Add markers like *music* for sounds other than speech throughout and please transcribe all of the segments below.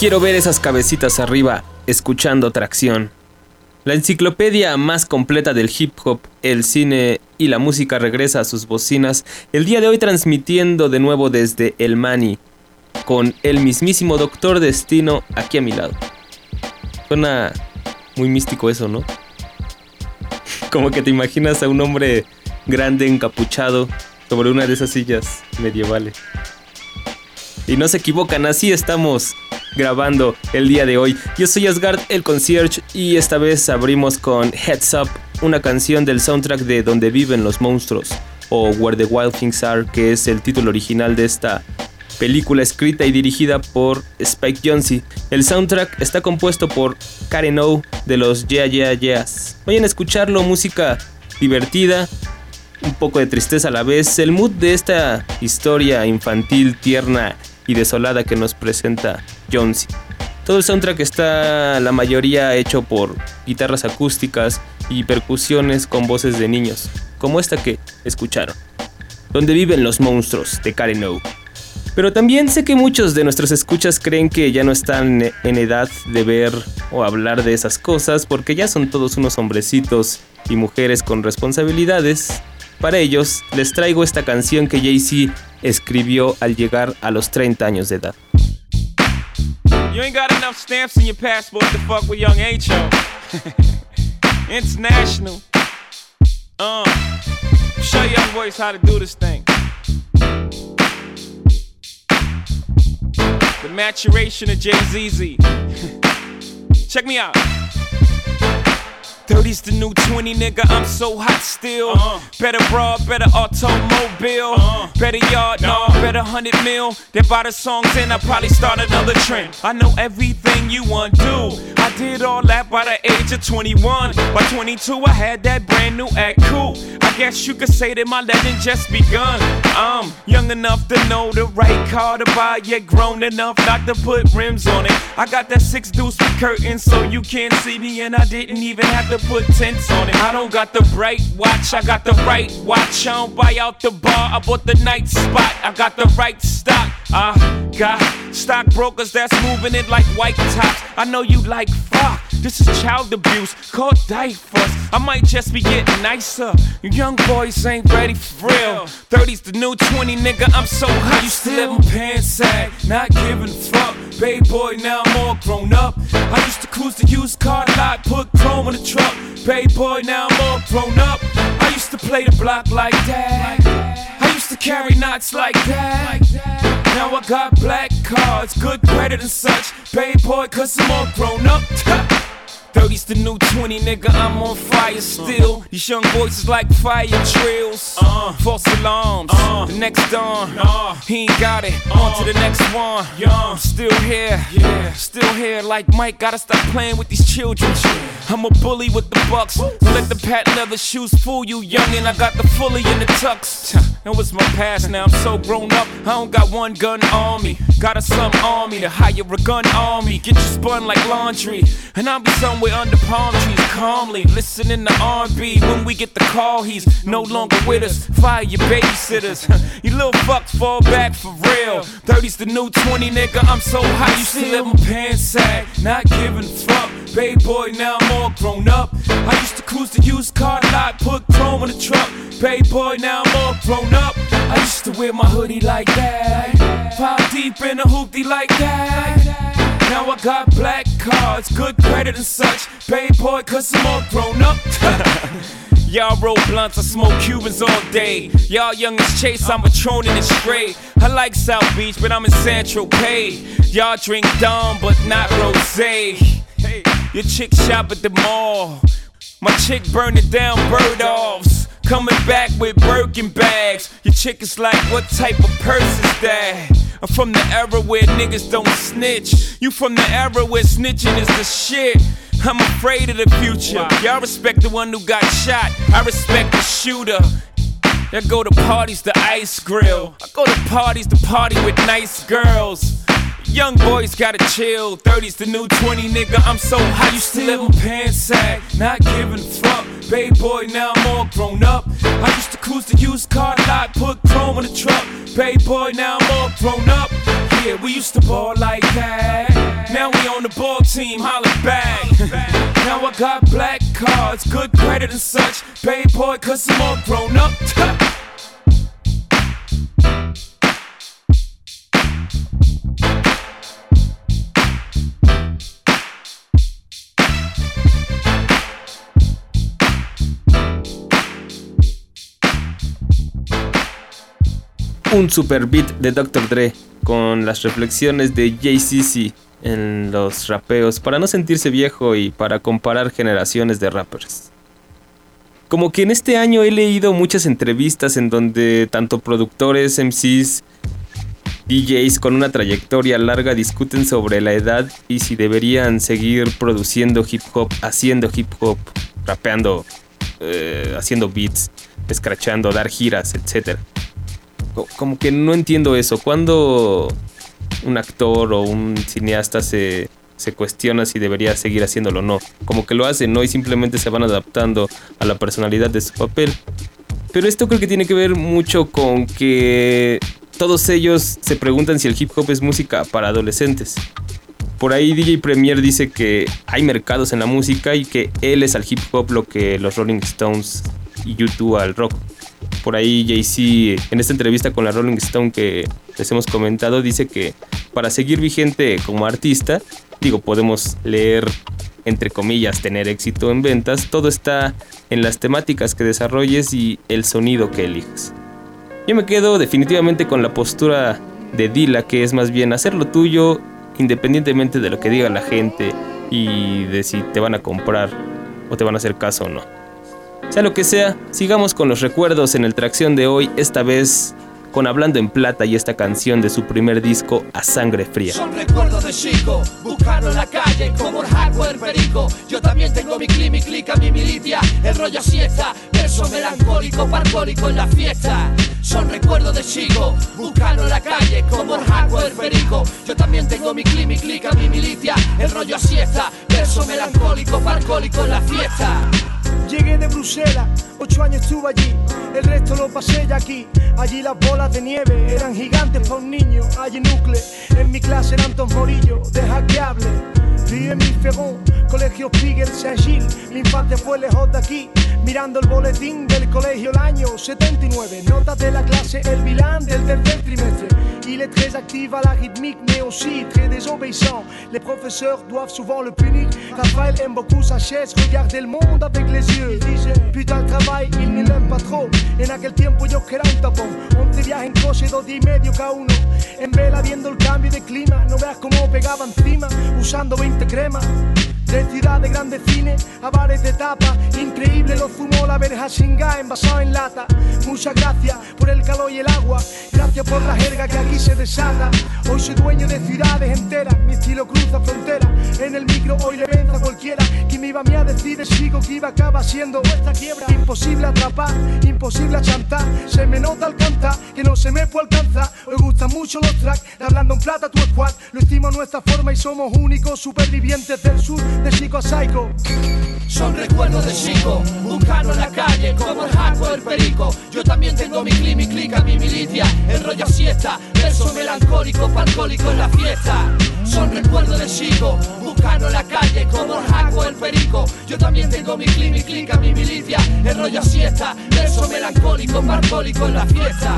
Quiero ver esas cabecitas arriba, escuchando tracción. La enciclopedia más completa del hip hop, el cine y la música regresa a sus bocinas el día de hoy transmitiendo de nuevo desde El Mani, con el mismísimo Doctor Destino aquí a mi lado. Suena muy místico eso, ¿no? *laughs* Como que te imaginas a un hombre grande encapuchado sobre una de esas sillas medievales. Y no se equivocan, así estamos grabando el día de hoy. Yo soy Asgard el concierge y esta vez abrimos con Heads Up, una canción del soundtrack de Donde viven los monstruos o Where the Wild Things Are, que es el título original de esta película escrita y dirigida por Spike Jonze. El soundtrack está compuesto por Karen O de los Yeah Yeah Yeahs. Vayan a escucharlo, música divertida, un poco de tristeza a la vez. El mood de esta historia infantil, tierna y desolada que nos presenta Jonesy. Todo el soundtrack está la mayoría hecho por guitarras acústicas y percusiones con voces de niños, como esta que escucharon. Donde viven los monstruos de Karen O. Pero también sé que muchos de nuestros escuchas creen que ya no están en edad de ver o hablar de esas cosas porque ya son todos unos hombrecitos y mujeres con responsabilidades. Para ellos les traigo esta canción que Jay-Z escribió al llegar a los 30 años de edad. You ain't got enough stamps in your passport to fuck with young H.O. *laughs* International. Uh, show young boys how to do this thing. The maturation of Jay ZZ. *laughs* Check me out. 30's the new 20, nigga. I'm so hot still. Uh-huh. Better broad, better automobile. Uh-huh. Better yard, no, better 100 mil. They buy the songs and I probably start another trend. I know everything you want do. I did all that by the age of 21. By 22, I had that brand new act cool. I guess you could say that my legend just begun. I'm young enough to know the right car to buy, yet grown enough not to put rims on it. I got that six deuce with curtains so you can't see me, and I didn't even have to put tents on it. I don't got the bright watch, I got the right watch. I don't buy out the bar, I bought the night spot. I got the right stock. I got stockbrokers that's moving it like white tops. I know you like fuck. This is child abuse, called diapers. I might just be getting nicer. You young boys ain't ready for real. 30's the new 20, nigga. I'm so hot. Used to let my pants sag, not giving a fuck. Baby boy, now I'm all grown up. I used to cruise the used car lot, put chrome in the truck. Baby boy, now I'm all grown up. I used to play the block like that. I used to carry knots like that. Now I got black cards, good credit and such. Baby boy, cause I'm all grown up. *laughs* 30's the new 20, nigga, I'm on fire still. These young boys is like fire drills. Uh, false alarms, uh-huh. the next dawn. Uh-huh. he ain't got it, on to the next one. I'm still here, yeah. still here. Like Mike, gotta stop playing with these children. I'm a bully with the bucks. Let the patent leather shoes fool you, youngin'. I got the fully in the tux. That was my past, now I'm so grown up. I don't got one gun on me. Got a slum on me to hire a gun on me. Get you spun like laundry. And I'll be somewhere under palm trees, calmly listening to R&B. When we get the call, he's no longer with us. Fire your babysitters. *laughs* you little fucks fall back for real. 30's the new 20, nigga. I'm so hot. you still let my pants sag, not giving fuck. Baby boy, now I'm all grown up. I used to cruise the used car lot, put chrome in the truck. Baby boy, now I'm all grown up. I used to wear my hoodie like that. Five deep in a hoopty like that. Now I got black cards, good credit and such. Baby boy, cause I'm all grown up. *laughs* Y'all roll blunts, I smoke Cubans all day. Y'all young as Chase, I'm patroning it straight. I like South Beach, but I'm in Central Pay. Y'all drink Dom, but not Rosé. Hey, your chick shop at the mall. My chick burning down bird offs. Coming back with Birkin bags. Your chick is like, what type of purse is that? I'm from the era where niggas don't snitch. You from the era where snitching is the shit. I'm afraid of the future. Y'all respect the one who got shot. I respect the shooter. I go to parties, the ice grill. I go to parties, the party with nice girls. Young boys gotta chill. 30's the new 20, nigga. I'm so high, you still my pants sag. Not giving a fuck. Baby boy, now I'm all grown up. I used to cruise the used car lot, put chrome in the truck. Baby boy, now I'm all grown up. Yeah, we used to ball like that. Now we on the ball team, holla back. now I got black cards, good credit and such. Baby boy, cause I'm all grown up. *laughs* Un super beat de Dr. Dre con las reflexiones de JCC en los rapeos para no sentirse viejo y para comparar generaciones de rappers. Como que en este año he leído muchas entrevistas en donde tanto productores, MCs, DJs con una trayectoria larga discuten sobre la edad y si deberían seguir produciendo hip hop, haciendo hip hop, rapeando, eh, haciendo beats, escrachando, dar giras, etc. Co- Como que no entiendo eso. ¿Cuándo un actor o un cineasta se, se cuestiona si debería seguir haciéndolo o no? Como que lo hacen, ¿no? Y simplemente se van adaptando a la personalidad de su papel. Pero esto creo que tiene que ver mucho con que todos ellos se preguntan si el hip hop es música para adolescentes. Por ahí DJ Premier dice que hay mercados en la música y que él es al hip hop lo que los Rolling Stones y YouTube al rock. Por ahí Jay-Z, en esta entrevista con la Rolling Stone que les hemos comentado, dice que para seguir vigente como artista, digo, podemos leer, entre comillas, tener éxito en ventas, todo está en las temáticas que desarrolles y el sonido que elijas. Yo me quedo definitivamente con la postura de Dila, que es más bien hacer lo tuyo independientemente de lo que diga la gente y de si te van a comprar o te van a hacer caso o no. Sea lo que sea, sigamos con los recuerdos en el tracción de hoy, esta vez con Hablando en Plata y esta canción de su primer disco A Sangre Fría. Son recuerdos de chico, buscando en la calle como el hardware perico. Yo también tengo mi clic, mi clica, mi militia, el rollo siesta, verso melancólico, parcólico en la fiesta. Son recuerdos de chico, buscando en la calle como el hardware perico. Yo también tengo mi clic, mi clica, mi militia, el rollo siesta, verso melancólico, parcólico en la fiesta. Llegué de Bruselas, ocho años estuve allí, el resto lo pasé ya aquí. Allí las bolas de nieve eran gigantes para un niño. Allí núcleo, en mi clase eran dos morillos de hackeable. Ríe mi Ferrón, colegio Piguel Saint-Gilles. Mi infancia fue lejos de aquí, mirando el boletín del colegio el año 79. Notas de la clase, el bilan del tercer trimestre. Il est très actif à la rythmique, mais aussi très désobéissant. Les professeurs doivent souvent le punir. Raphaël aime beaucoup sa chaise, regardait le monde avec les yeux. Putain, el travail, il ne l'aime pas trop. En aquel tiempo yo que era un tapón. 11 viajes en coche, dos y medio cada uno. En vela viendo el cambio de clima, no veas cómo pegaba encima, usando 20 cremas. De ciudad de grandes cines a bares de tapa, increíble lo fumó la verja singa envasado en lata. Muchas gracias por el calor y el agua, gracias por la jerga que aquí se desata. Hoy soy dueño de ciudades enteras, mi estilo cruza fronteras. En el micro hoy le venza a cualquiera que me iba a mí a decir, sigo que iba acaba siendo vuestra quiebra. Imposible atrapar, imposible achantar, se me nota al cantar que no se me puede alcanzar. Hoy gustan mucho los tracks, hablando en plata tu squad, lo hicimos a nuestra forma y somos únicos supervivientes del sur de Chico Psycho. Son recuerdos de chico, buscando la calle como el jaco del perico. Yo también tengo mi clic, mi clica, mi militia, el rollo siesta, verso melancólico, palcólico en la fiesta. Son recuerdos de chico, buscando la calle como el jaco del perico. Yo también tengo mi clic, mi clica, mi militia, el rollo siesta, verso melancólico, palcólico en la fiesta.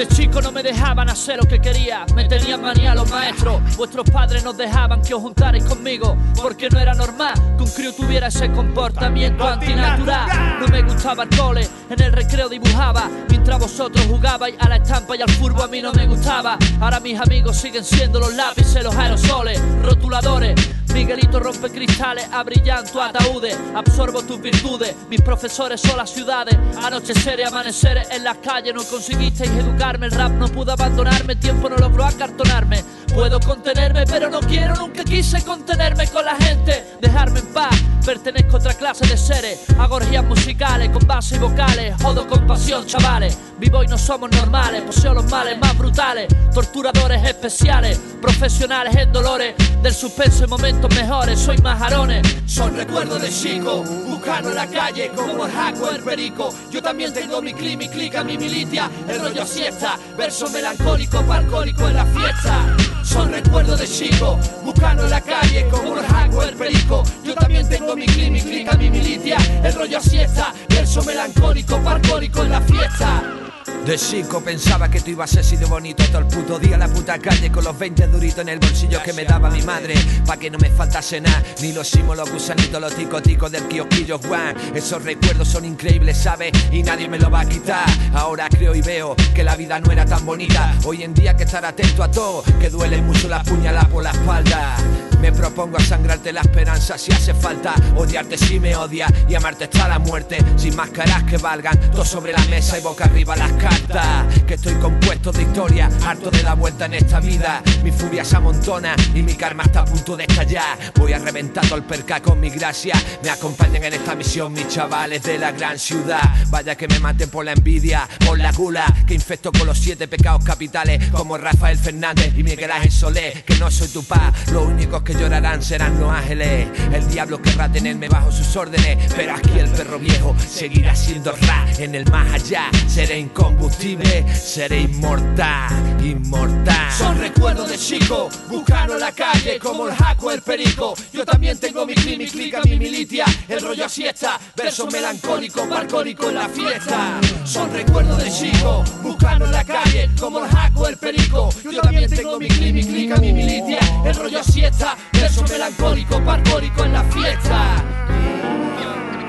De chico no me dejaban hacer lo que quería, me tenían manía los maestros. Vuestros padres nos dejaban que os juntarais conmigo, porque no era normal que un crío tuviera ese comportamiento antinatural. No me gustaba el cole, en el recreo dibujaba, mientras vosotros jugabais a la estampa y al furbo a mí no me gustaba. Ahora mis amigos siguen siendo los lápices, los aerosoles, rotuladores. Miguelito rompe cristales, abrillanto ataúdes, absorbo tus virtudes, mis profesores son las ciudades, anocheceres, amaneceres en las calles, no conseguisteis el rap no pudo abandonarme, tiempo no logró acartonarme, puedo contenerme, pero no quiero, nunca quise contenerme con la gente, dejarme en paz, pertenezco a otra clase de seres, hago orgías musicales con base y vocales, jodo con pasión, chavales, vivo y no somos normales, poseo los males más brutales, torturadores especiales, profesionales en dolores, del suspenso en momentos mejores, soy majarones, son recuerdos de chico, buscando en la calle como el jaco el perico, yo también tengo mi clic, mi clica, mi militia, el rollo siesta, verso melancólico, palcólico en la fiesta, son recuerdos de chico, buscando en la calle como el jaco el perico, yo también tengo mi clic, mi clica, mi militia, el rollo siesta, verso melancólico, palcólico en la fiesta. De chico pensaba que tú ibas a ser de bonito todo el puto día en la puta calle con los 20 duritos en el bolsillo que me daba mi madre pa' que no me faltase nada, ni los simos, los gusanitos, los ticoticos del kiosquillo Juan. Esos recuerdos son increíbles, ¿sabes? Y nadie me lo va a quitar. Ahora creo y veo que la vida no era tan bonita. Hoy en día hay que estar atento a todo, que duele mucho la puñalada por la espalda. Me propongo a sangrarte la esperanza si hace falta, odiarte si me odia y amarte hasta la muerte, sin máscaras que valgan, todo sobre la mesa y boca arriba las cartas. Que estoy compuesto de historia, harto de la vuelta en esta vida. Mi furia se amontona y mi karma está a punto de estallar. Voy a reventar todo el perca con mi gracia. Me acompañan en esta misión mis chavales de la gran ciudad. Vaya que me maten por la envidia, por la gula, que infecto con los siete pecados capitales, como Rafael Fernández y Miguel Ángel Solé. Que no soy tu paz, los únicos que llorarán serán los ángeles. El diablo querrá tenerme bajo sus órdenes, pero aquí el perro viejo seguirá siendo ra. En el más allá seré incombustible, seré inmortal, inmortal. Son recuerdos de chico, buscando la calle como el jaco, el perico. Yo también tengo mi clic, mi clica, mi militia, el rollo siesta, verso melancólico, balcónico en la fiesta. Son recuerdos de chico, buscando la calle como el jaco, el perico. Yo también tengo mi clic, mi clica, mi militia, el rollo siesta, verso melancólico, balcólico en la fiesta.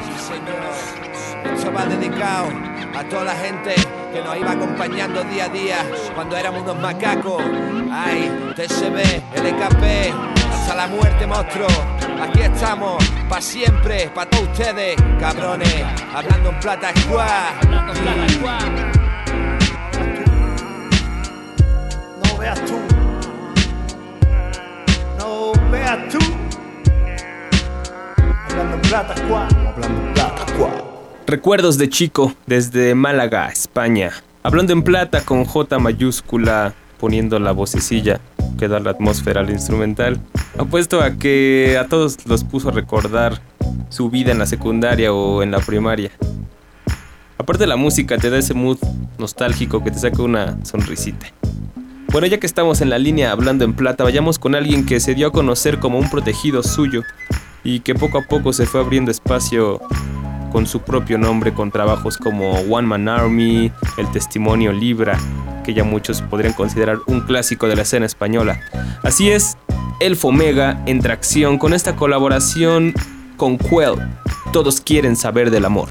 Sí, señor. Esto va dedicado a toda la gente que nos iba acompañando día a día cuando éramos unos macacos. Ay, TSB, LKP, hasta la muerte, monstruo. Aquí estamos, pa' siempre, pa' todos ustedes, cabrones. Hablando en plata squad. No veas tú. Recuerdos de chico desde Málaga, España. Hablando en plata con J mayúscula, poniendo la vocecilla que da la atmósfera al instrumental. Apuesto a que a todos los puso a recordar su vida en la secundaria o en la primaria. Aparte la música te da ese mood nostálgico que te saca una sonrisita. Bueno, ya que estamos en la línea hablando en plata, vayamos con alguien que se dio a conocer como un protegido suyo y que poco a poco se fue abriendo espacio con su propio nombre con trabajos como One Man Army, El Testimonio Libra, que ya muchos podrían considerar un clásico de la escena española. Así es, Elfo Omega en tracción con esta colaboración con Quell. Todos quieren saber del amor.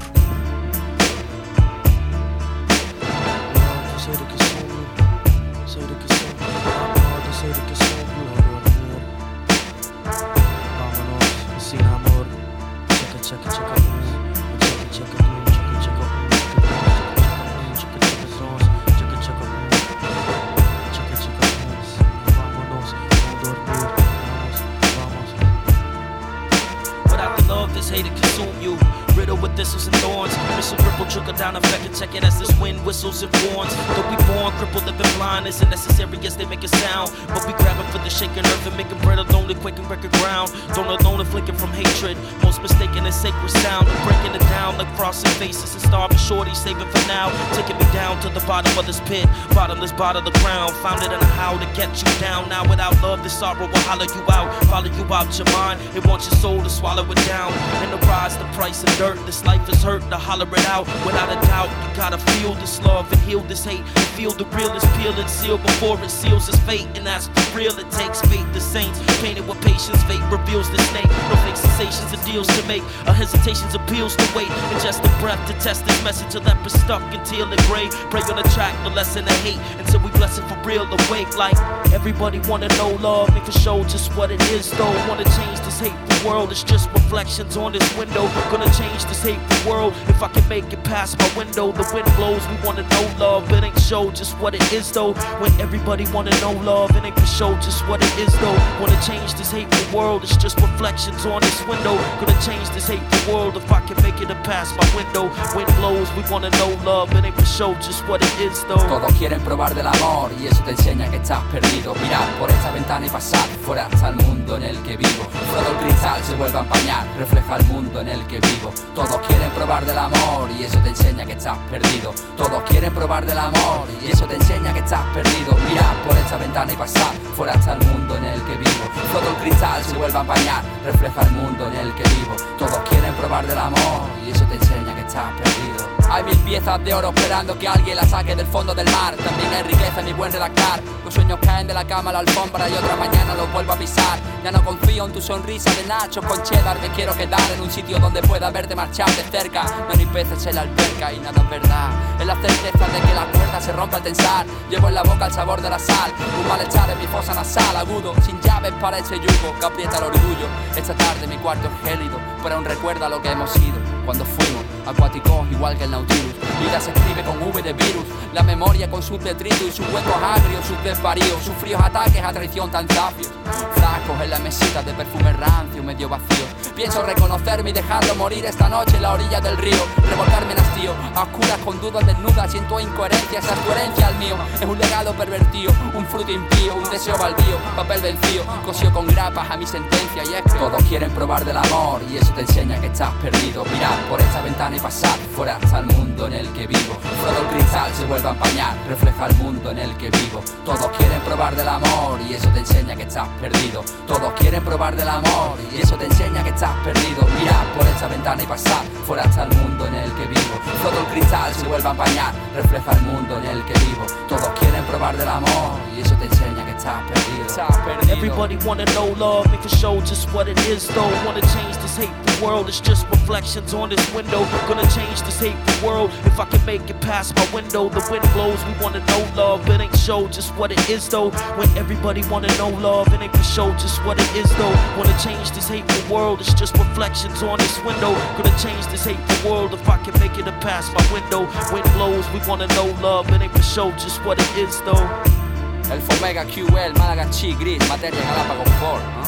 Whistles and warns. Though we born crippled, living blind isn't necessary as they make a sound. But we grabbing for the shaking earth and making bread alone quaking record ground. Don't alone and flicking from hatred. Most mistaken is sacred sound. Breaking it down like frosted faces and starving shorties saving for now. Taking me down to the bottom of this pit. Bottomless bottom of the ground. Found it in a how to get you down. Now without love, this sorrow will holler you out. Follow you out your mind. It wants your soul to swallow it down. And the rise, the price of dirt. This life is hurt to holler it out. Without a doubt, you gotta feel this love and heal this hate. Feel the realest peel and seal before it seals its fate. And that's for real, it takes faith. The saints painted with patience. Fate reveals the snake. No fake sensations and deals to make. A hesitation's appeals to wait. And just a breath to test this message. A leper stuck until it gray. Pray on the track, the lesson of hate. Until we bless it for real, awake. Like everybody wanna know love. Me for show just what it is though. Wanna change this hateful world. It's just reflections on this window. Gonna change this hateful world. If I can make it past my window, the wind blows. We wanna know love. It ain't show just what it is though. When everybody wanna know love, it ain't for show just what it is though. Wanna change this hateful world. It's just reflections on this window. Gonna change this hateful world if I can make it past my window. Wind blows. We wanna know love. It ain't for show just what it is though. Todos quieren probar del amor y eso te enseña que estás perdido. Mirar por esta ventana y pasar fuera hasta el mundo en el que vivo. Todo el cristal se vuelve a empañar, refleja el mundo en el que vivo. Todos quieren probar del amor y eso te enseña que estás perdido. Todos quieren probar del amor y eso te enseña que estás perdido. Mirar por esta ventana y pasar fuera hasta el mundo en el que vivo. Todo el cristal se vuelve a empañar, refleja el mundo en el que vivo. Todos quieren probar del amor y eso te enseña que estás perdido. Hay mil piezas de oro esperando que alguien las saque del fondo del mar. También hay riqueza en mi buen redactar. Los sueños caen de la cama a la alfombra y otra mañana los vuelvo a pisar. Ya no confío en tu sonrisa de Nacho con cheddar. Me quiero quedar en un sitio donde pueda verte marchar de cerca. No ni peces en la alberca y nada es verdad. Es la certeza de que la cuerda se rompe al tensar. Llevo en la boca el sabor de la sal. Un malestar en mi fosa nasal agudo. Sin llaves para ese yugo que aprieta el orgullo. Esta tarde mi cuarto es gélido. Pero aún recuerda lo que hemos sido cuando fuimos acuáticos igual que el Nautilus. Vida se escribe con V de virus, la memoria con sus detritos y sus huecos agrios, sus desvaríos, sus fríos ataques a traición tan zafios. Frascos en la mesita de perfume rancio, medio vacío. Pienso reconocerme y dejarlo morir esta noche en la orilla del río. Revolcarme en hastío, a oscuras con dudas desnudas, siento incoherencia, esa es tu herencia al mío. Es un legado pervertido, un fruto impío, un deseo baldío, papel vencido, cosido con grapas a mi sentencia y es que todos quieren probar del amor y eso te enseña que estás perdido. Mirar por esta ventana y pasar fuera hasta el mundo en el que vivo. Todo el cristal se vuelve a empañar, refleja el mundo en el que vivo. Todos quieren probar del amor y eso te enseña que estás perdido. Todos quieren probar del amor y eso te enseña que estás perdido. Mirar por esta ventana y pasar fuera hasta el mundo en el que vivo. Todo el cristal se vuelve a empañar, refleja el mundo en el que vivo. Todos quieren probar del amor y eso te enseña que estás perdido. Estás perdido. everybody wanna know love, make it show just what it is though. Wanna change this hateful world, it's just reflections on this window. Gonna change this hateful world if I can make it past my window. The wind blows, we wanna know love, it ain't show just what it is though. When everybody wanna know love, it ain't for show just what it is though. Wanna change this hateful world, it's just reflections on this window. Gonna change this hateful world if I can make it past my window. Wind blows, we wanna know love, it ain't for show just what it is though. El Fomega QL, Málaga Chi, Gris, Materia, Galápagos Ford, ¿no?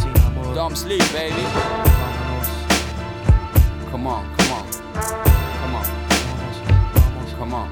Sin amor, Don't sleep, baby. vámonos, Come on, come on. Come on, vamos, vamos. come on,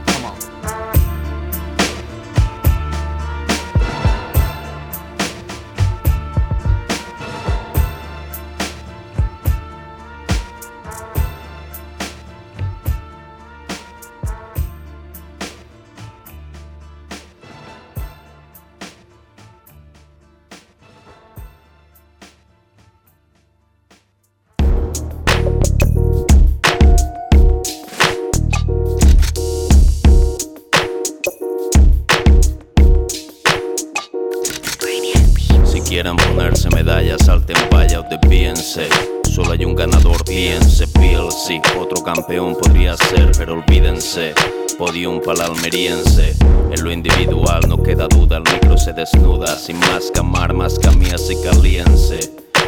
Podium para almeriense. En lo individual no queda duda, el micro se desnuda. Sin más camar, más camías y caliense.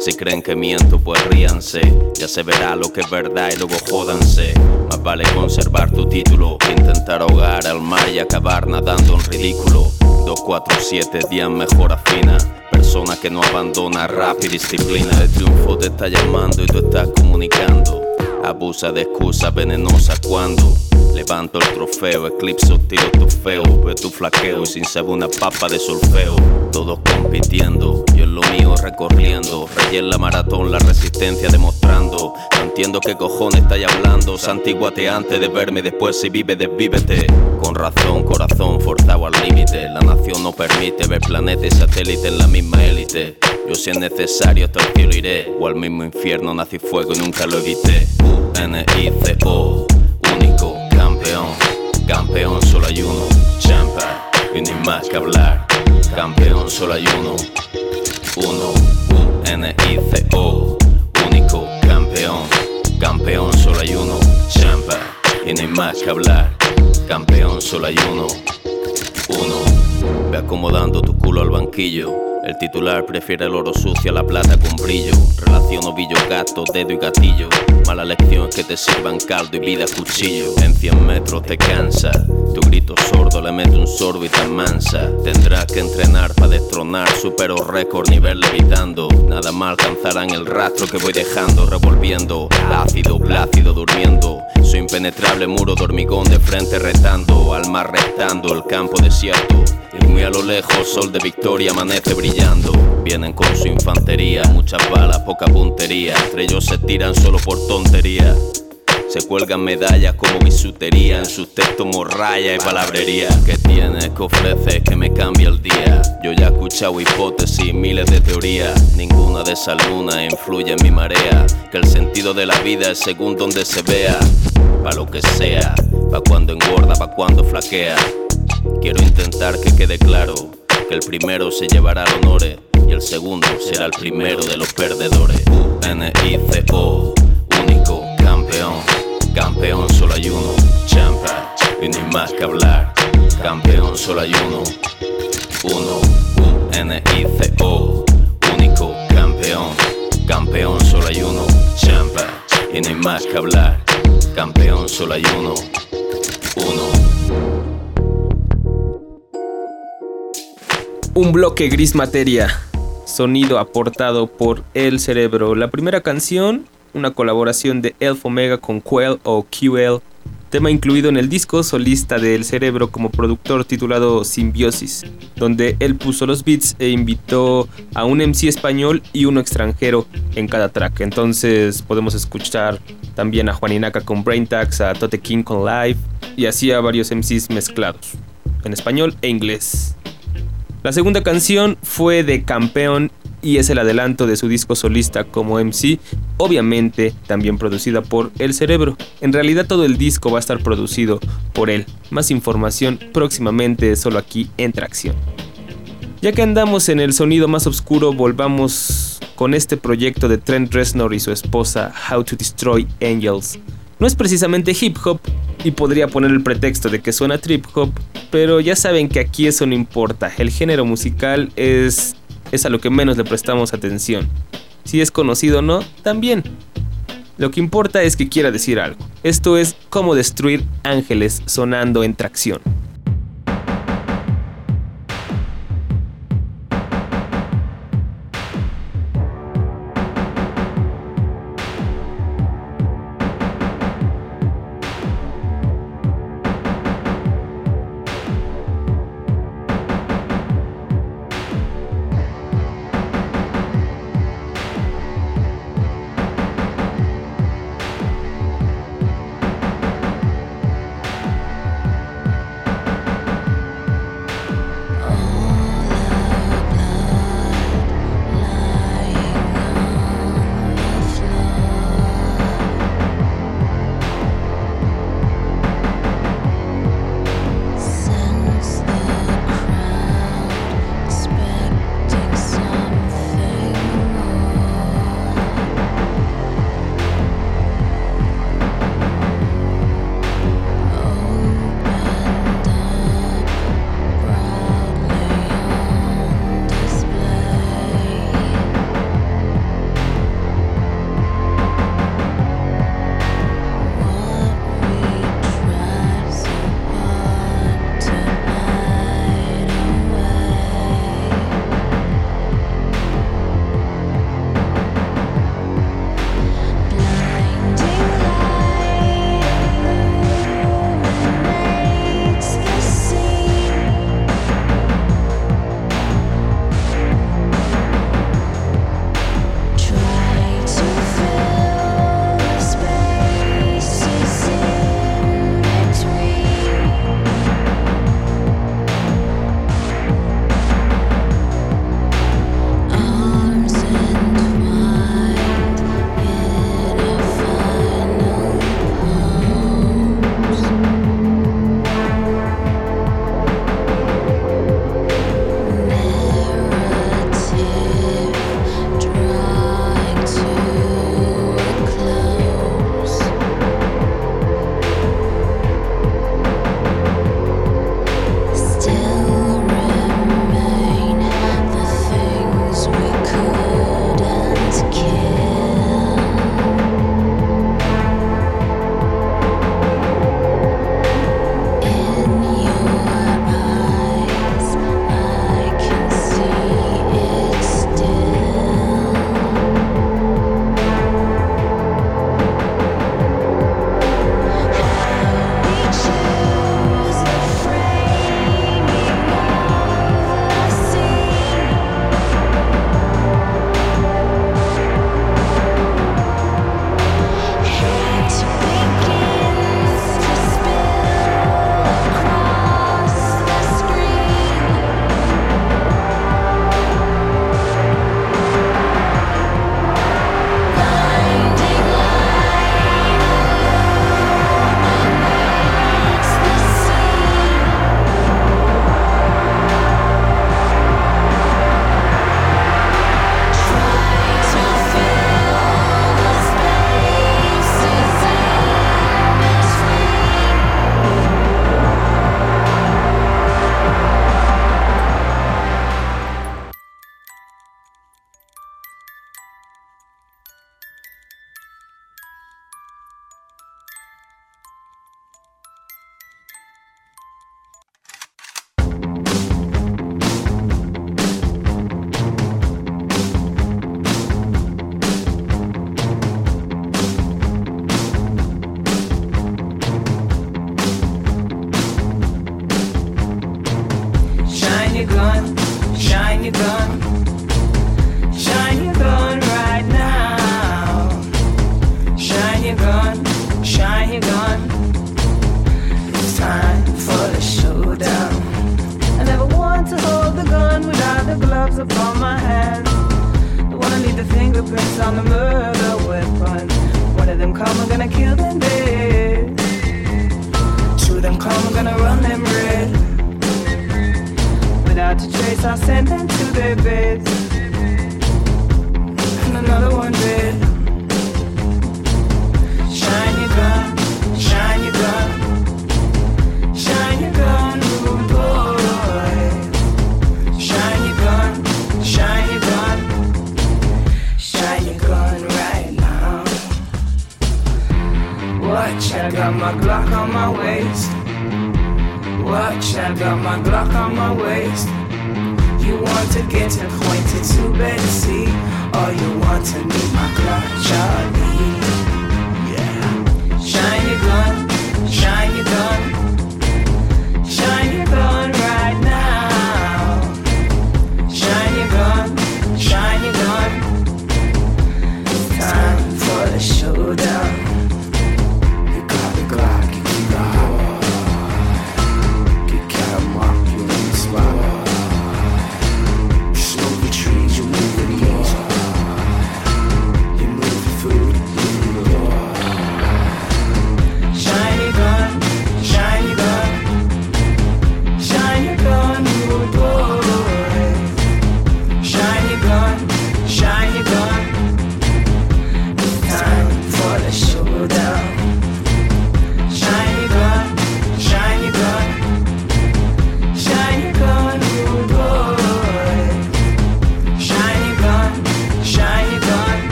Si creen que miento, pues ríanse. Ya se verá lo que es verdad y luego jódanse. Más vale conservar tu título que intentar ahogar al mar y acabar nadando en ridículo. 247 días mejor afina. Persona que no abandona rap y disciplina. El triunfo te está llamando y tú estás comunicando. Abusa de excusas venenosas cuando levanto el trofeo, eclipso, tiro tu feo, veo tu flaqueo y sin saber una papa de solfeo. Todos compitiendo, lo mío recorriendo. Rayé en la maratón, la resistencia demostrando. No entiendo qué cojones estáis hablando. Santiguate antes de verme, después si vive, desvívete. Con razón, corazón forzado al límite. La nación no permite ver planeta y satélite en la misma élite. Yo si es necesario hasta iré O al mismo infierno nací fuego y nunca lo evité U-N-I-C-O Único campeón Campeón solo hay uno Champa Y ni más que hablar Campeón solo hay uno Uno U-N-I-C-O Único campeón Campeón solo hay uno Champa Y ni más que hablar Campeón solo hay uno uno. Ve acomodando tu culo al banquillo. El titular prefiere el oro sucio a la plata con brillo. Relación ovillo, gato, dedo y gatillo. Mala lección es que te sirvan caldo y vida cuchillo. En 100 metros te cansa. Tu grito sordo le mete un sorbo y te mansa. Tendrás que entrenar para destronar. Supero récord nivel levitando. Nada más alcanzarán el rastro que voy dejando. Revolviendo. Ácido, plácido, durmiendo. Soy impenetrable muro de hormigón de frente retando. Al mar el campo desierto. Y muy a lo lejos, sol de victoria amanece brillando. Vienen con su infantería, muchas balas, poca puntería. Entre ellos se tiran solo por tontería. Se cuelgan medallas como bisutería, en sus textos morralla y palabrería. ¿Qué tienes que ofreces que me cambia el día? Yo ya he escuchado hipótesis, miles de teorías. Ninguna de esas lunas influye en mi marea. Que el sentido de la vida es según donde se vea. Pa' lo que sea, pa' cuando engorda, pa' cuando flaquea. Quiero intentar que quede claro que el primero se llevará honores y el segundo será el primero de los perdedores. U-N-I-C-O, único campeón, campeón solo hay uno, champa, y no hay más que hablar, campeón solo hay uno, uno, U-N-I-C-O, único campeón, campeón solo hay uno, champa, y no hay más que hablar, campeón solo hay uno, uno. Un bloque gris materia. Sonido aportado por El Cerebro. La primera canción, una colaboración de Elf Omega con Quell o QL. Tema incluido en el disco solista de El Cerebro como productor titulado Simbiosis, donde él puso los beats e invitó a un MC español y uno extranjero en cada track. Entonces podemos escuchar también a Juaninaka con Brain Tax, a Tote King con Live y así a varios MCs mezclados, en español e inglés. La segunda canción fue de Campeón y es el adelanto de su disco solista como MC, obviamente también producida por El Cerebro. En realidad todo el disco va a estar producido por él. Más información próximamente solo aquí en Tracción. Ya que andamos en el sonido más oscuro, volvamos con este proyecto de Trent Reznor y su esposa How to Destroy Angels. No es precisamente hip hop y podría poner el pretexto de que suena trip hop, pero ya saben que aquí eso no importa, el género musical es es a lo que menos le prestamos atención. Si es conocido o no, también. Lo que importa es que quiera decir algo. Esto es cómo destruir ángeles sonando en tracción.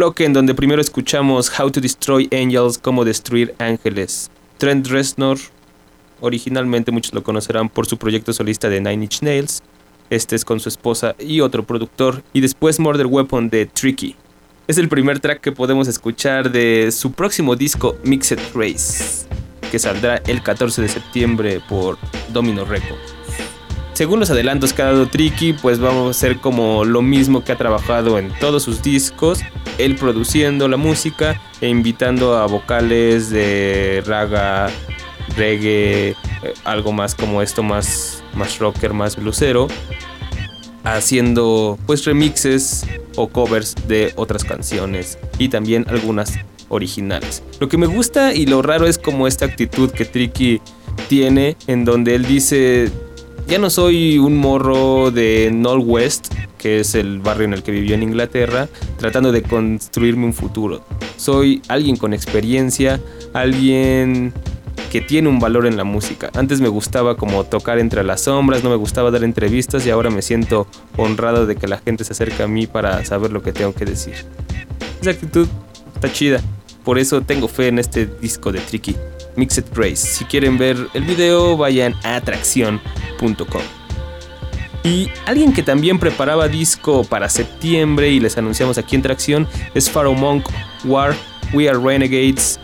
Bloque en donde primero escuchamos How to Destroy Angels, cómo destruir ángeles. Trent Reznor, originalmente muchos lo conocerán por su proyecto solista de Nine Inch Nails. Este es con su esposa y otro productor. Y después Murder Weapon de Tricky. Es el primer track que podemos escuchar de su próximo disco Mixed Race, que saldrá el 14 de septiembre por Domino Records. Según los adelantos que ha dado Tricky, pues vamos a hacer como lo mismo que ha trabajado en todos sus discos, él produciendo la música e invitando a vocales de raga, reggae, eh, algo más como esto, más, más rocker, más blusero, haciendo pues remixes o covers de otras canciones y también algunas originales. Lo que me gusta y lo raro es como esta actitud que Tricky tiene en donde él dice ya no soy un morro de Knoll West, que es el barrio en el que vivió en Inglaterra, tratando de construirme un futuro. Soy alguien con experiencia, alguien que tiene un valor en la música. Antes me gustaba como tocar entre las sombras, no me gustaba dar entrevistas y ahora me siento honrado de que la gente se acerque a mí para saber lo que tengo que decir. Esa actitud está chida. Por eso tengo fe en este disco de Tricky, Mixed Race. Si quieren ver el video, vayan a atracción.com. Y alguien que también preparaba disco para septiembre y les anunciamos aquí en Tracción es Pharaoh Monk War We Are Renegades.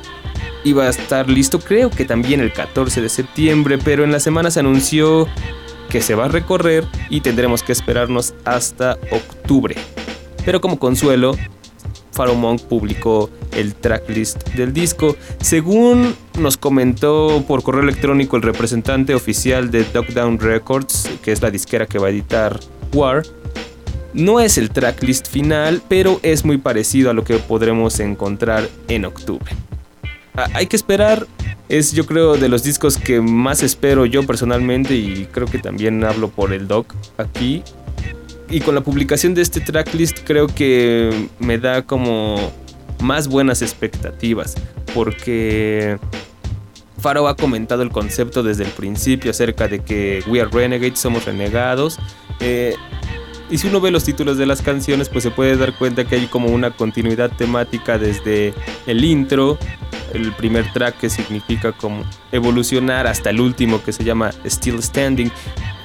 Iba a estar listo creo que también el 14 de septiembre, pero en la semana se anunció que se va a recorrer y tendremos que esperarnos hasta octubre. Pero como consuelo, Monk publicó el tracklist del disco. Según nos comentó por correo electrónico el representante oficial de Down Records, que es la disquera que va a editar War, no es el tracklist final, pero es muy parecido a lo que podremos encontrar en octubre. Ah, hay que esperar, es yo creo de los discos que más espero yo personalmente y creo que también hablo por el doc aquí. Y con la publicación de este tracklist creo que me da como más buenas expectativas porque Faro ha comentado el concepto desde el principio acerca de que We Are Renegades, somos renegados. Eh, y si uno ve los títulos de las canciones, pues se puede dar cuenta que hay como una continuidad temática desde el intro, el primer track que significa como evolucionar hasta el último que se llama Still Standing.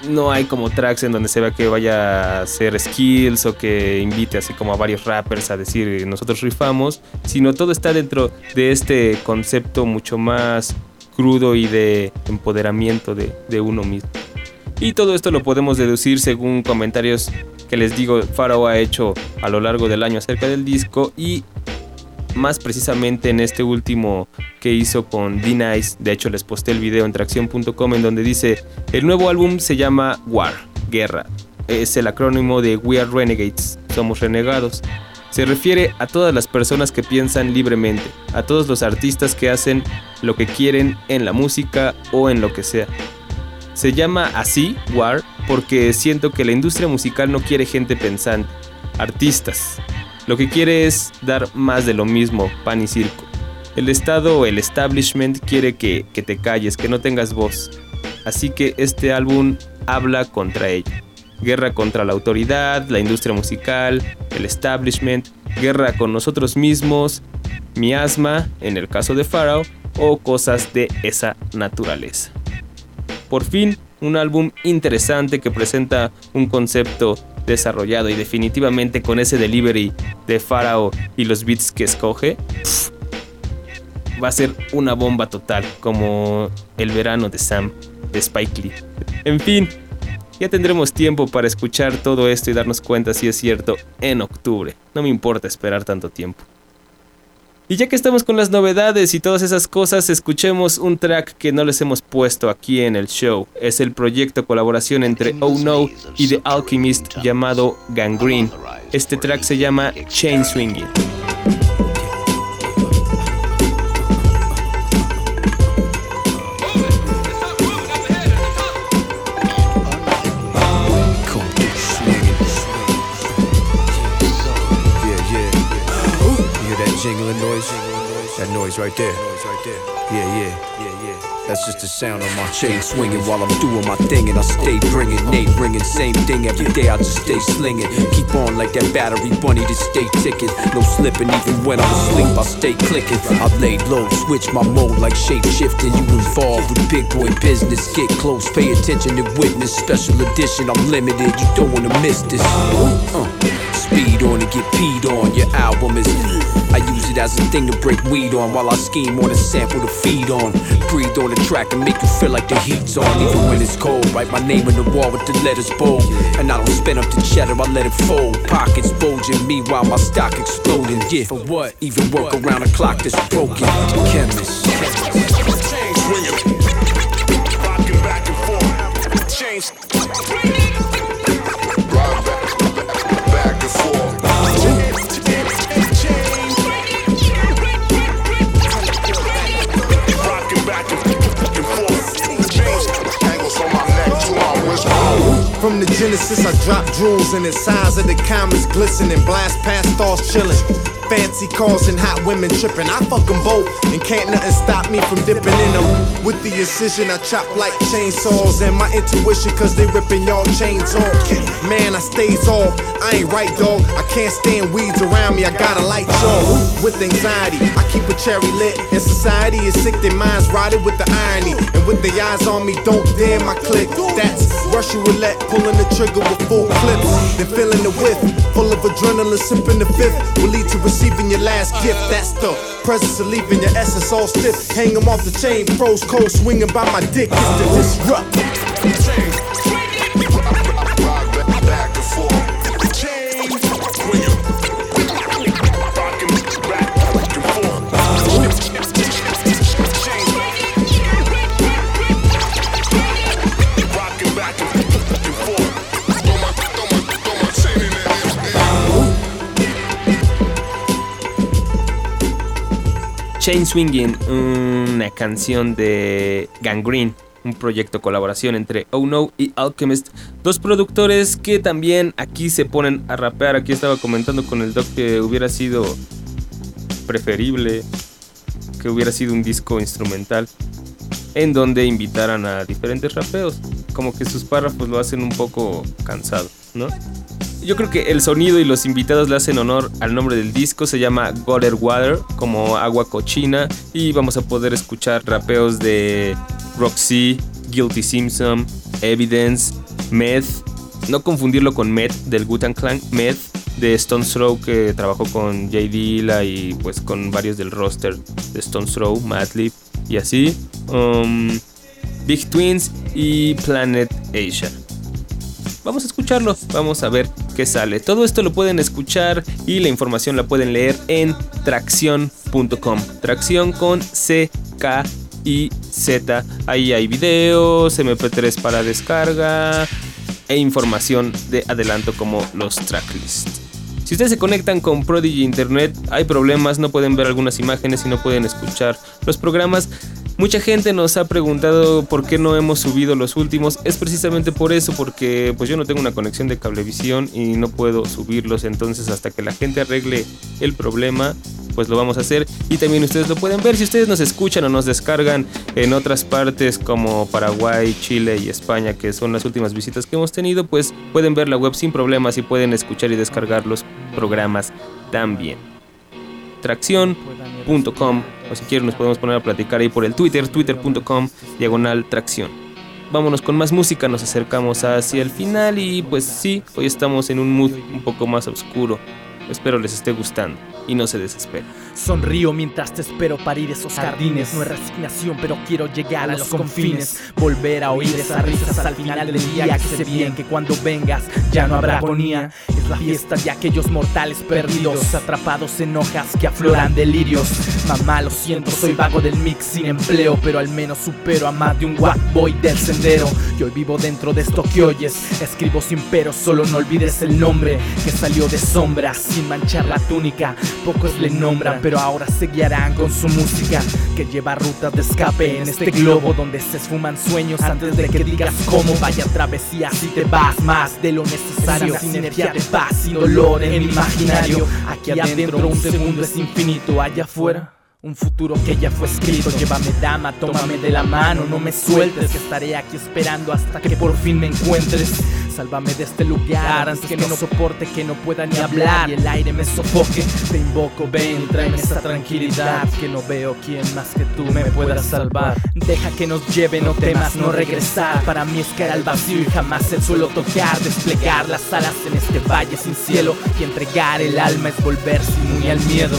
No hay como tracks en donde se vea que vaya a hacer skills o que invite así como a varios rappers a decir nosotros rifamos, sino todo está dentro de este concepto mucho más crudo y de empoderamiento de, de uno mismo. Y todo esto lo podemos deducir según comentarios que les digo Faro ha hecho a lo largo del año acerca del disco y más precisamente en este último que hizo con D-Nice. De hecho, les posté el video en tracción.com en donde dice: El nuevo álbum se llama War, Guerra. Es el acrónimo de We Are Renegades, somos renegados. Se refiere a todas las personas que piensan libremente, a todos los artistas que hacen lo que quieren en la música o en lo que sea. Se llama así, War, porque siento que la industria musical no quiere gente pensante, artistas. Lo que quiere es dar más de lo mismo, pan y circo. El Estado o el establishment quiere que, que te calles, que no tengas voz. Así que este álbum habla contra ello. Guerra contra la autoridad, la industria musical, el establishment, guerra con nosotros mismos, miasma, en el caso de Pharaoh, o cosas de esa naturaleza. Por fin, un álbum interesante que presenta un concepto desarrollado y definitivamente con ese delivery de Pharaoh y los beats que escoge, va a ser una bomba total, como el verano de Sam, de Spike Lee. En fin, ya tendremos tiempo para escuchar todo esto y darnos cuenta si es cierto en octubre. No me importa esperar tanto tiempo. Y ya que estamos con las novedades y todas esas cosas, escuchemos un track que no les hemos puesto aquí en el show. Es el proyecto colaboración entre Oh No y The Alchemist llamado Gangrene. Este track se llama Chain Swinging. That noise right there. Yeah, yeah, yeah, yeah. That's just the sound of my chain swinging while I'm doing my thing, and I stay bringing, Nate ringing, same thing every day. I just stay slinging, keep on like that battery bunny to stay ticking. No slipping, even when I'm asleep, I stay clicking. I lay low, switch my mode like shape shifting. You involved with big boy business, get close, pay attention and witness. Special edition, I'm limited, you don't wanna miss this. Uh, speed on and get peed on. Your album is. I use it as a thing to break weed on while I scheme on a sample to feed on. Breathe on the track and make you feel like the heat's on. Even when it's cold, write my name in the wall with the letters bold. And I don't spin up the cheddar, I let it fold. Pockets bulging, meanwhile my stock exploding. Yeah, for what? Even work around a clock that's broken. Chemist. From the Genesis, I drop jewels and the size of the comets glistening. Blast past stars chilling. Fancy cars and hot women tripping. I fuck 'em both, and can't nothing stop me from dipping in them. With the incision, I chop like chainsaws. And my intuition, cause they ripping y'all chains off. Man, I stays off. I ain't right, dog. I can't stand weeds around me. I gotta light y'all. With anxiety, I keep a cherry lit. And society is sick, their minds rotted with the irony. And with the eyes on me, don't dare my click. That's Russian roulette, pulling the trigger with full clips. Then feeling the whiff, full of adrenaline, sipping the fifth. Will lead to receiving your last gift. That's the presence of leaving your essence all stiff. Hang 'em off the chain, froze cold, swinging by my dick. It's the disrupt. Chain Swinging, una canción de Gangrene, un proyecto colaboración entre Oh No y Alchemist, dos productores que también aquí se ponen a rapear. Aquí estaba comentando con el doc que hubiera sido preferible que hubiera sido un disco instrumental en donde invitaran a diferentes rapeos. Como que sus párrafos lo hacen un poco cansado, ¿no? Yo creo que el sonido y los invitados le hacen honor al nombre del disco. Se llama Gutter Water, como agua cochina. Y vamos a poder escuchar rapeos de Roxy, Guilty Simpson, Evidence, Meth. No confundirlo con Meth del Gutan Clan. Meth de Stone Throw que trabajó con J. Dilla y pues con varios del roster de Stone Throw, Madlib y así. Um, Big Twins y Planet Asia. Vamos a escucharlo, vamos a ver que sale. Todo esto lo pueden escuchar y la información la pueden leer en tracción.com. Tracción con C, K y Z. Ahí hay videos, MP3 para descarga e información de adelanto como los tracklists. Si ustedes se conectan con Prodigy Internet, hay problemas, no pueden ver algunas imágenes y no pueden escuchar los programas. Mucha gente nos ha preguntado por qué no hemos subido los últimos. Es precisamente por eso, porque pues yo no tengo una conexión de cablevisión y no puedo subirlos. Entonces hasta que la gente arregle el problema, pues lo vamos a hacer. Y también ustedes lo pueden ver si ustedes nos escuchan o nos descargan en otras partes como Paraguay, Chile y España, que son las últimas visitas que hemos tenido, pues pueden ver la web sin problemas y pueden escuchar y descargar los programas también. O si quieren nos podemos poner a platicar ahí por el Twitter, twitter.com, diagonal tracción. Vámonos con más música, nos acercamos hacia el final y pues sí, hoy estamos en un mood un poco más oscuro. Espero les esté gustando y no se desesperen. Sonrío mientras te espero parir esos jardines. No es resignación, pero quiero llegar a los confines. Volver a oír esas risas al final del día. Que sé bien que cuando vengas ya no habrá agonía. Es la fiesta de aquellos mortales perdidos, atrapados en hojas que afloran delirios. Mamá, lo siento, soy vago del mix sin empleo, pero al menos supero a más de un guap boy del sendero. Yo hoy vivo dentro de esto que oyes. Escribo sin pero, solo no olvides el nombre que salió de sombras sin manchar la túnica. Pocos le nombran, pero ahora se guiarán con su música que lleva rutas de escape en este globo donde se esfuman sueños antes de que digas cómo. Vaya travesía si te vas más de lo necesario sin energía de paz sin dolor en el imaginario. Aquí adentro un segundo es infinito allá afuera un futuro que ya fue escrito, llévame dama, tómame de la mano, no me sueltes, que estaré aquí esperando hasta que por fin me encuentres. Sálvame de este lugar antes que no soporte que no pueda ni hablar y el aire me sofoque. Te invoco, ven, tráeme esa tranquilidad que no veo quién más que tú me pueda salvar. Deja que nos lleve, no temas, no regresar. Para mí es caer al vacío y jamás el suelo tocar, desplegar las alas en este valle sin cielo y entregar el alma es volverse inmune al miedo.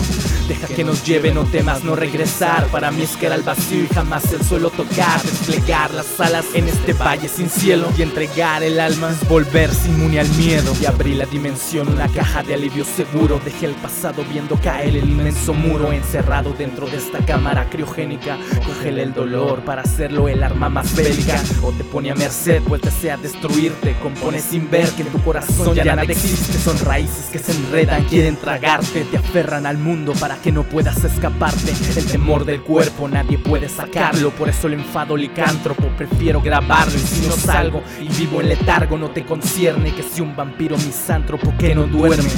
Deja que nos lleve, no temas, no regresar. Para mí es caer al vacío y jamás el suelo tocar, desplegar las alas en este valle sin cielo y entregar el alma es volverse inmune al miedo. Y abrí la dimensión, una caja de alivio seguro. Dejé el pasado viendo caer el inmenso muro encerrado dentro de esta cámara criogénica. Cógele el dolor para hacerlo el arma más bélica. O te pone a merced, pues desea destruirte. Compone sin ver que en tu corazón ya nada existe. Son raíces que se enredan, quieren tragarte. Te aferran al mundo para que no puedas escaparte. El temor del cuerpo nadie puede sacarlo. Por eso el enfado licántropo prefiero grabarlo. Y si no salgo y vivo en letargo, no te concierne que si un vampiro misántropo que no duerme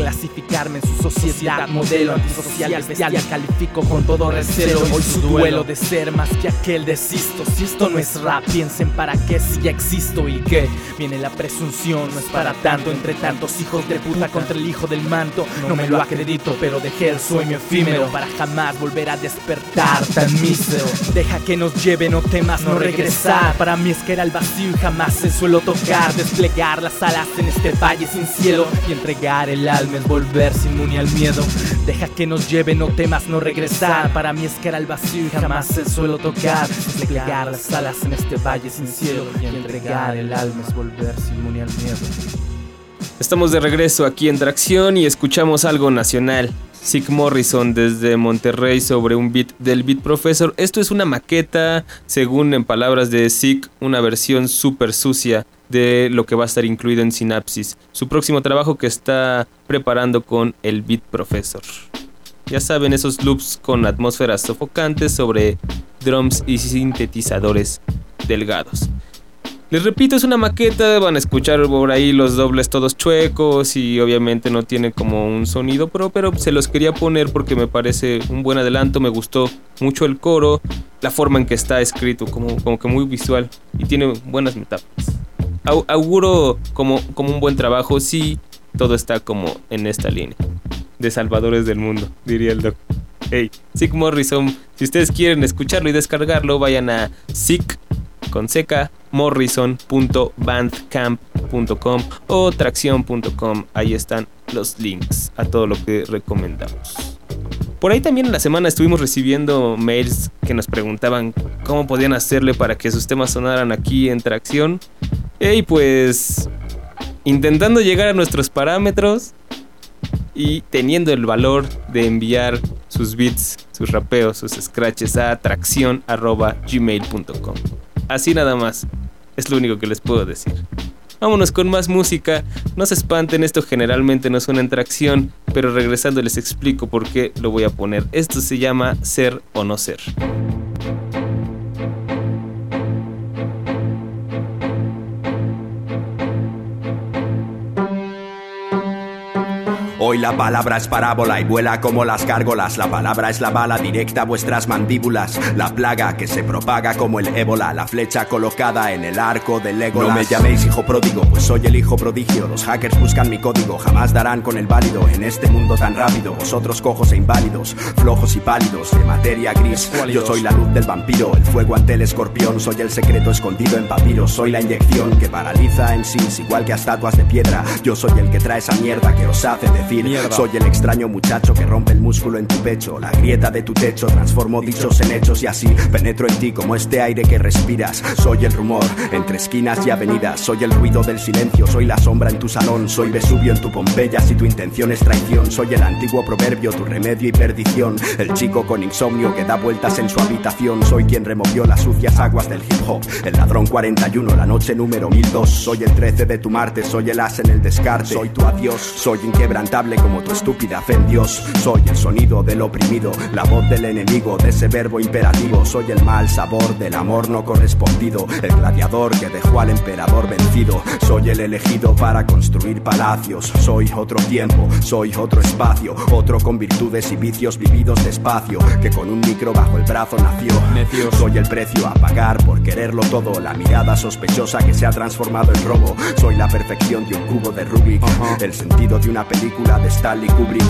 clasificarme en su sociedad modelo antisocial bestial y califico con todo recelo hoy su duelo. de ser más que aquel desisto. Si esto no es rap piensen para qué si ya existo y que viene la presunción no es para tanto. Entre tantos hijos de puta contra el hijo del manto. No me lo acredito pero dejé el sueño efímero para jamás volver a despertar tan mísero. Deja que nos lleve no temas no regresar. Para mí es que era el vacío y jamás el suelo tocar. Desplegar las alas en este valle sin cielo y entregar el alma el el alma es volverse inmune al miedo. Estamos de regreso aquí en Tracción y escuchamos algo nacional. Sick Morrison desde Monterrey sobre un beat del Beat Professor. Esto es una maqueta, según en palabras de Sick, una versión súper sucia de lo que va a estar incluido en Synapsis, su próximo trabajo que está preparando con el Beat Professor. Ya saben, esos loops con atmósferas sofocantes sobre drums y sintetizadores delgados. Les repito, es una maqueta, van a escuchar por ahí los dobles todos chuecos y obviamente no tiene como un sonido pro, pero se los quería poner porque me parece un buen adelanto, me gustó mucho el coro, la forma en que está escrito, como, como que muy visual y tiene buenas metáforas. Au- auguro como, como un buen trabajo si todo está como en esta línea. De salvadores del mundo, diría el doc. Hey, Sick Morrison, si ustedes quieren escucharlo y descargarlo, vayan a Sick con seca morrison.bandcamp.com o tracción.com. Ahí están los links a todo lo que recomendamos. Por ahí también en la semana estuvimos recibiendo mails que nos preguntaban cómo podían hacerle para que sus temas sonaran aquí en Tracción. Y pues intentando llegar a nuestros parámetros y teniendo el valor de enviar sus beats, sus rapeos, sus scratches a tracción.gmail.com. Así nada más. Es lo único que les puedo decir. Vámonos con más música. No se espanten, esto generalmente no suena en tracción, pero regresando les explico por qué lo voy a poner. Esto se llama ser o no ser. Hoy la palabra es parábola y vuela como las gárgolas. La palabra es la bala directa a vuestras mandíbulas. La plaga que se propaga como el ébola. La flecha colocada en el arco del Legolas. No me llaméis hijo pródigo, pues soy el hijo prodigio. Los hackers buscan mi código, jamás darán con el válido en este mundo tan rápido. Vosotros cojos e inválidos, flojos y pálidos, de materia gris. Yo soy la luz del vampiro, el fuego ante el escorpión. Soy el secreto escondido en papiros. Soy la inyección que paraliza en sí, igual que a estatuas de piedra. Yo soy el que trae esa mierda que os hace decir. Soy el extraño muchacho que rompe el músculo en tu pecho. La grieta de tu techo transformo dichos en hechos y así penetro en ti como este aire que respiras. Soy el rumor entre esquinas y avenidas. Soy el ruido del silencio. Soy la sombra en tu salón. Soy Vesubio en tu Pompeya si tu intención es traición. Soy el antiguo proverbio, tu remedio y perdición. El chico con insomnio que da vueltas en su habitación. Soy quien removió las sucias aguas del hip hop. El ladrón 41, la noche número 1002. Soy el 13 de tu Marte. Soy el as en el descarte. Soy tu adiós. Soy inquebrantable como tu estúpida fe en Dios. Soy el sonido del oprimido, la voz del enemigo, de ese verbo imperativo. Soy el mal sabor del amor no correspondido, el gladiador que dejó al emperador vencido. Soy el elegido para construir palacios. Soy otro tiempo, soy otro espacio, otro con virtudes y vicios vividos despacio, que con un micro bajo el brazo nació. Soy el precio a pagar por quererlo todo, la mirada sospechosa que se ha transformado en robo. Soy la perfección de un cubo de Rubik, el sentido de una película de Stanley Kubrick.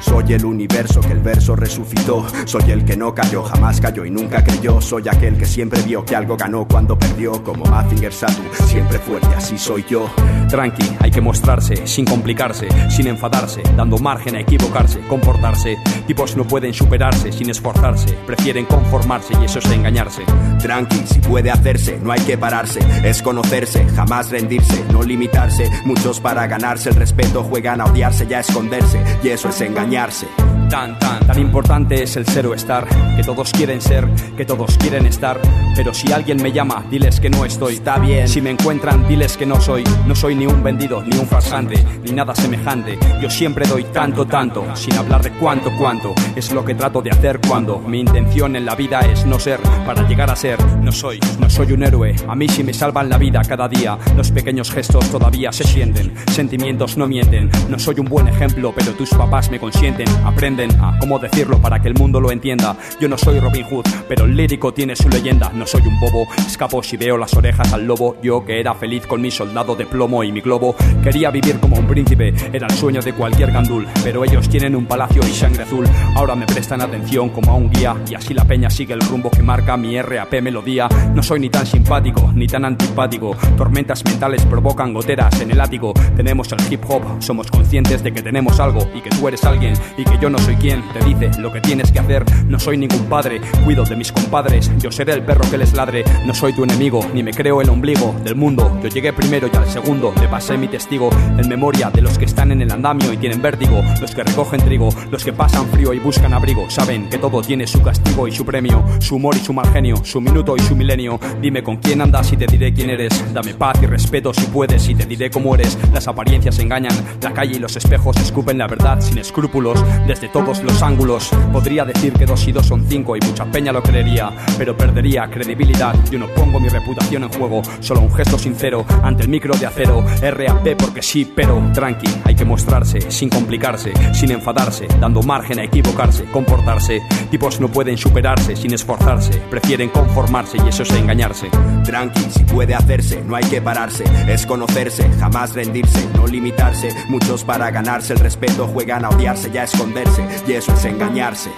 Soy el universo que el verso resucitó. Soy el que no cayó, jamás cayó y nunca creyó. Soy aquel que siempre vio que algo ganó cuando perdió. Como Mazinger Satu, siempre fuerte, así soy yo. Tranqui, hay que mostrarse, sin complicarse, sin enfadarse, dando margen a equivocarse, comportarse. Tipos no pueden superarse sin esforzarse, prefieren conformarse y eso es engañarse. Tranqui, si puede hacerse, no hay que pararse. Es conocerse, jamás rendirse, no limitarse. Muchos para ganarse el respeto juegan a odiarse y a esconderse, y eso es engañarse. Tan, tan, tan importante es el ser o estar, que todos quieren ser, que todos quieren estar. Pero si alguien me llama, diles que no estoy. Está bien. Si me encuentran, diles que no soy. No soy ni un vendido, ni un farsante, ni nada semejante. Yo siempre doy tanto, tanto, sin hablar de cuánto, cuánto. Es lo que trato de hacer cuando mi intención en la vida es no ser, para llegar a ser. No soy, no soy un héroe. A mí sí me salvan la vida cada día. Los pequeños gestos todavía se sienten. Sentimientos no mienten. No soy un buen ejemplo, pero tus papás me consienten. Aprenden cómo decirlo para que el mundo lo entienda. Yo no soy Robin Hood, pero el lírico tiene su leyenda. No soy un bobo, escapo si veo las orejas al lobo. Yo que era feliz con mi soldado de plomo y mi globo. Quería vivir como un príncipe, era el sueño de cualquier gandul. Pero ellos tienen un palacio y sangre azul. Ahora me prestan atención como a un guía. Y así la peña sigue el rumbo que marca mi RAP melodía. No soy ni tan simpático, ni tan antipático. Tormentas mentales provocan goteras en el ático. Tenemos el hip hop, somos conscientes de que tenemos algo y que tú eres alguien y que yo no soy quien te dice lo que tienes que hacer. No soy ningún padre, cuido de mis compadres. Yo seré el perro que les ladre. No soy tu enemigo, ni me creo el ombligo del mundo. Yo llegué primero y al segundo le pasé mi testigo en memoria de los que están en el andamio y tienen vértigo. Los que recogen trigo, los que pasan frío y buscan abrigo. Saben que todo tiene su castigo y su premio, su humor y su mal genio, su minuto y su milenio. Dime con quién andas y te diré quién eres. Dame paz y respeto si puedes y te diré cómo eres. Las apariencias engañan, la calle y los espejos escupen la verdad sin escrúpulos desde todos los ángulos. Podría decir que dos y dos son cinco y mucha peña lo creería, pero perdería credibilidad. Yo no pongo mi reputación en juego, solo un gesto sincero ante el micro de acero. RAP porque sí, pero tranqui, hay que mostrarse sin complicarse, sin enfadarse, dando margen a equivocarse, comportarse. Tipos no pueden superarse sin esforzarse, prefieren conformarse y eso es engañarse. Tranqui, si puede hacerse, no hay que pararse. Es conocerse, jamás rendirse, no limitarse. Muchos para ganarse el respeto juegan a odiarse y a esconderse, y eso es engañarse.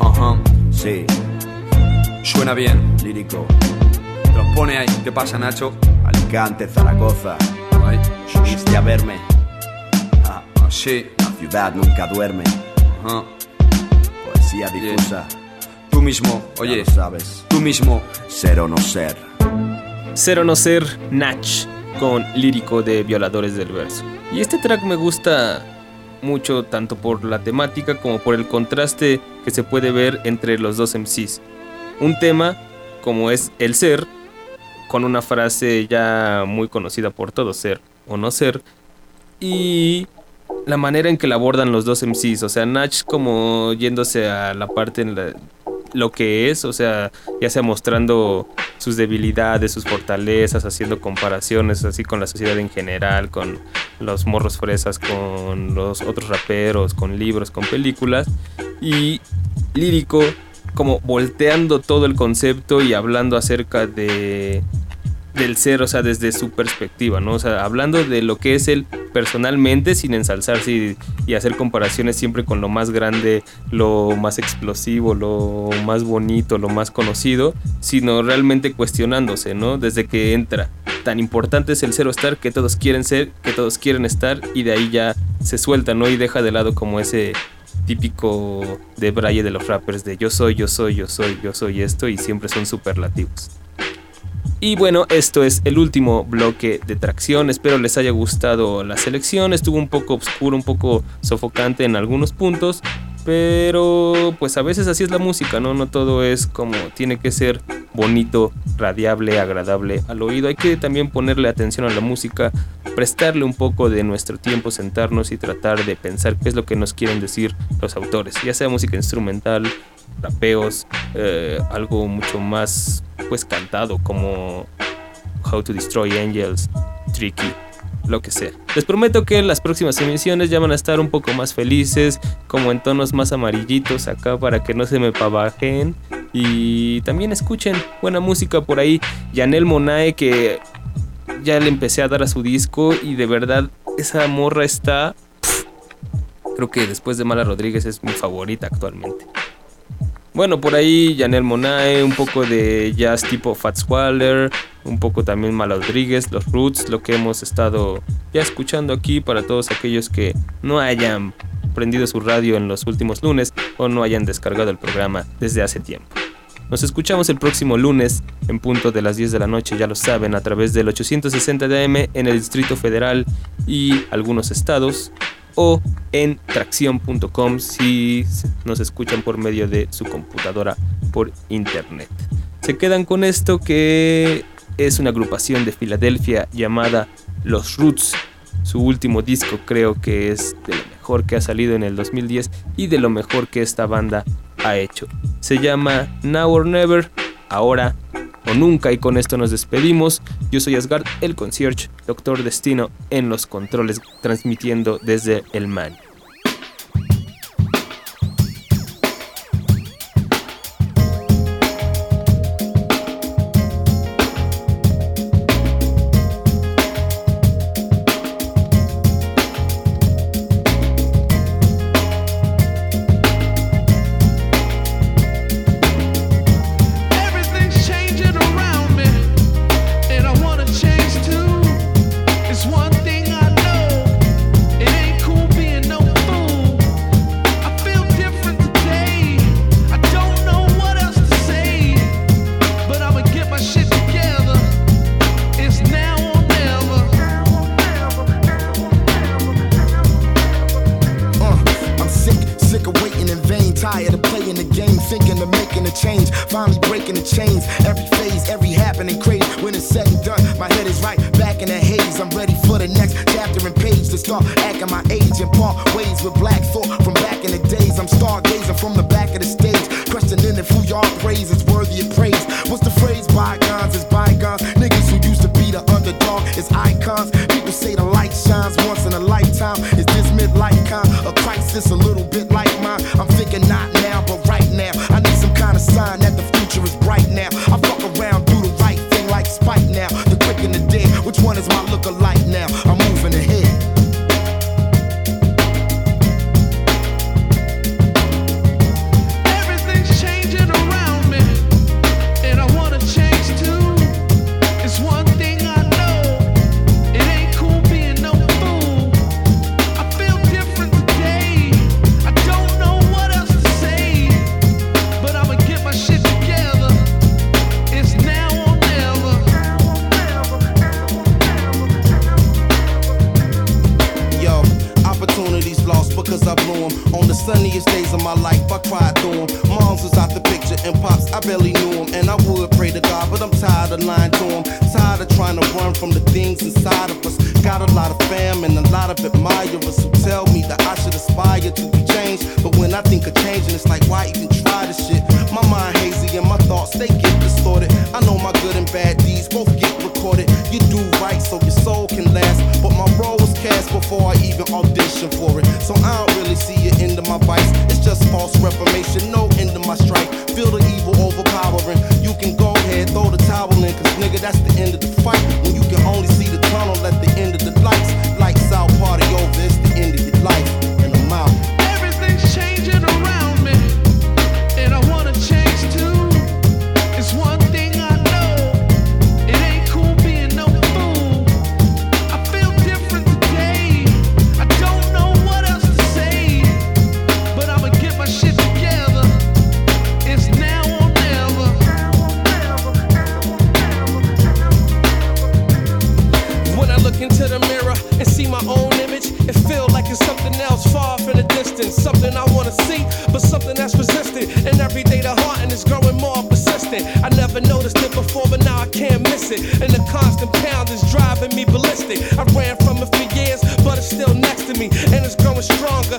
Ajá, Sí, suena bien. lírico. Te los pone ahí. ¿Qué pasa, Nacho? Alicante, Zaragoza. Ahí. Viniste a verme. Ah, Sí, la ciudad nunca duerme. ajá. Poesía difusa. Tú mismo, ya oye, lo sabes. tú mismo. Ser o no ser. Ser o no ser, Nach. con lírico de Violadores del Verso. Y este track me gusta mucho tanto por la temática como por el contraste que se puede ver entre los dos MCs. Un tema como es el ser, con una frase ya muy conocida por todos, ser o no ser, y la manera en que la abordan los dos MCs, o sea, Nach como yéndose a la parte en la, lo que es, o sea, ya sea mostrando sus debilidades, sus fortalezas, haciendo comparaciones así con la sociedad en general, con los morros fresas, con los otros raperos, con libros, con películas, y lírico como volteando todo el concepto y hablando acerca de del ser, o sea, desde su perspectiva, ¿no? O sea, hablando de lo que es él personalmente sin ensalzarse y, y hacer comparaciones siempre con lo más grande, lo más explosivo, lo más bonito, lo más conocido, sino realmente cuestionándose, ¿no? Desde que entra. Tan importante es el ser o estar que todos quieren ser, que todos quieren estar y de ahí ya se suelta, ¿no? Y deja de lado como ese típico de Braille de los rappers de yo soy, yo soy, yo soy, yo soy esto y siempre son superlativos. Y bueno, esto es el último bloque de tracción. Espero les haya gustado la selección. Estuvo un poco oscuro, un poco sofocante en algunos puntos. Pero pues a veces así es la música, ¿no? No todo es como tiene que ser bonito, radiable, agradable al oído. Hay que también ponerle atención a la música, prestarle un poco de nuestro tiempo, sentarnos y tratar de pensar qué es lo que nos quieren decir los autores. Ya sea música instrumental, rapeos, eh, algo mucho más pues cantado como How to Destroy Angels, Tricky, lo que sea. Les prometo que las próximas emisiones ya van a estar un poco más felices, como en tonos más amarillitos acá para que no se me pavajen. Y también escuchen buena música por ahí. Yanel Monae que ya le empecé a dar a su disco y de verdad esa morra está... creo que después de Mala Rodríguez es mi favorita actualmente. Bueno, por ahí Janelle Monae, un poco de jazz tipo Fats Waller, un poco también Mala Rodríguez, los Roots, lo que hemos estado ya escuchando aquí para todos aquellos que no hayan prendido su radio en los últimos lunes o no hayan descargado el programa desde hace tiempo. Nos escuchamos el próximo lunes en punto de las 10 de la noche, ya lo saben, a través del 860 DM en el Distrito Federal y algunos estados o en tracción.com si nos escuchan por medio de su computadora por internet. Se quedan con esto que es una agrupación de Filadelfia llamada Los Roots. Su último disco creo que es de lo mejor que ha salido en el 2010 y de lo mejor que esta banda ha hecho. Se llama Now or Never, ahora o nunca y con esto nos despedimos. Yo soy Asgard, el concierge, Doctor Destino en los controles transmitiendo desde el man. distance. Something I wanna see, but something that's resistant. And every day the heart and it's growing more persistent. I never noticed it before, but now I can't miss it. And the constant pound is driving me ballistic. I ran from it for years, but it's still next to me, and it's growing stronger.